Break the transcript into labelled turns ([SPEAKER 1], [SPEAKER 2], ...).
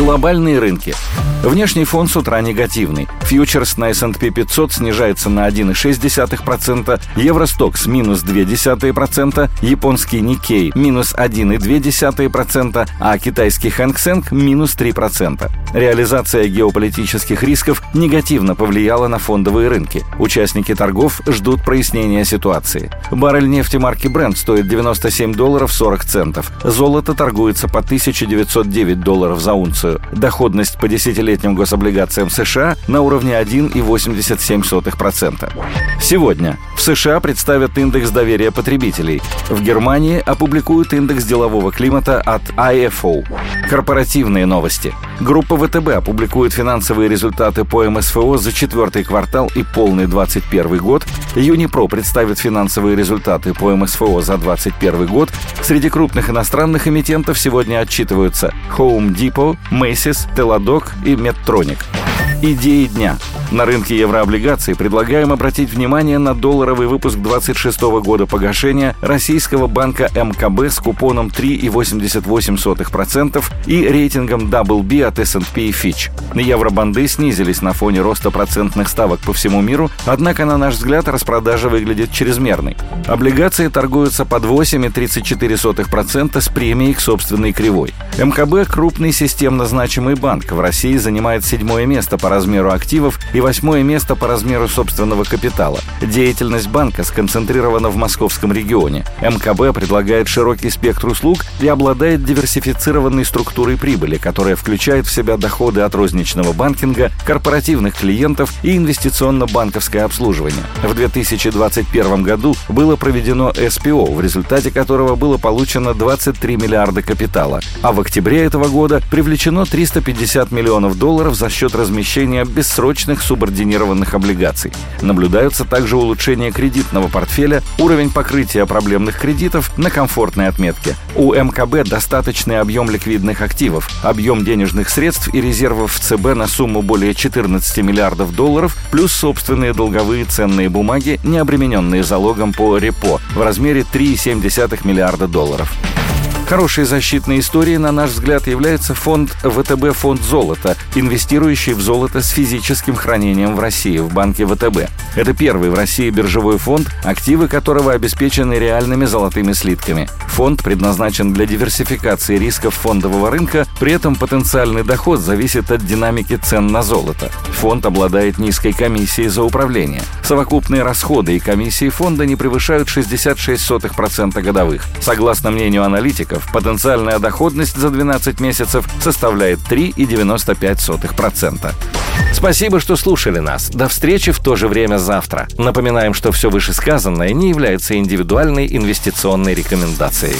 [SPEAKER 1] Глобальные рынки. Внешний фон с утра негативный. Фьючерс на S&P 500 снижается на 1,6%, Евростокс минус 0,2%, японский Никей минус 1,2%, а китайский Хэнк минус 3%. Реализация геополитических рисков негативно повлияла на фондовые рынки. Участники торгов ждут прояснения ситуации. Баррель нефти марки Brent стоит 97 долларов 40 центов. Золото торгуется по 1909 долларов за унцию. Доходность по десятилетним гособлигациям США на уровне 1,87%. Сегодня в США представят индекс доверия потребителей. В Германии опубликуют индекс делового климата от IFO. Корпоративные новости. Группа ВТБ опубликует финансовые результаты по МСФО за четвертый квартал и полный 2021 год. Юнипро представит финансовые результаты по МСФО за 2021 год. Среди крупных иностранных эмитентов сегодня отчитываются Home Depot, Macy's, Teladoc и Medtronic. Идеи дня. На рынке еврооблигаций предлагаем обратить внимание на долларовый выпуск 26 года погашения российского банка МКБ с купоном 3,88% и рейтингом WB от S&P и Fitch. Евробанды снизились на фоне роста процентных ставок по всему миру, однако, на наш взгляд, распродажа выглядит чрезмерной. Облигации торгуются под 8,34% с премией к собственной кривой. МКБ – крупный системно значимый банк. В России занимает седьмое место по размеру активов и восьмое место по размеру собственного капитала. Деятельность банка сконцентрирована в московском регионе. МКБ предлагает широкий спектр услуг и обладает диверсифицированной структурой прибыли, которая включает в себя доходы от розничного банкинга, корпоративных клиентов и инвестиционно-банковское обслуживание. В 2021 году было проведено СПО, в результате которого было получено 23 миллиарда капитала, а в октябре этого года привлечено 350 миллионов долларов за счет размещения бессрочных субординированных облигаций. Наблюдаются также улучшение кредитного портфеля, уровень покрытия проблемных кредитов на комфортной отметке. У МКБ достаточный объем ликвидных активов, объем денежных средств и резервов в ЦБ на сумму более 14 миллиардов долларов, плюс собственные долговые ценные бумаги, не обремененные залогом по репо в размере 3,7 миллиарда долларов. Хорошей защитной историей, на наш взгляд, является фонд ВТБ «Фонд золота», инвестирующий в золото с физическим хранением в России в банке ВТБ. Это первый в России биржевой фонд, активы которого обеспечены реальными золотыми слитками. Фонд предназначен для диверсификации рисков фондового рынка, при этом потенциальный доход зависит от динамики цен на золото. Фонд обладает низкой комиссией за управление. Совокупные расходы и комиссии фонда не превышают 66% годовых. Согласно мнению аналитиков, потенциальная доходность за 12 месяцев составляет 3,95%. Спасибо, что слушали нас. До встречи в то же время завтра. Напоминаем, что все вышесказанное не является индивидуальной инвестиционной рекомендацией.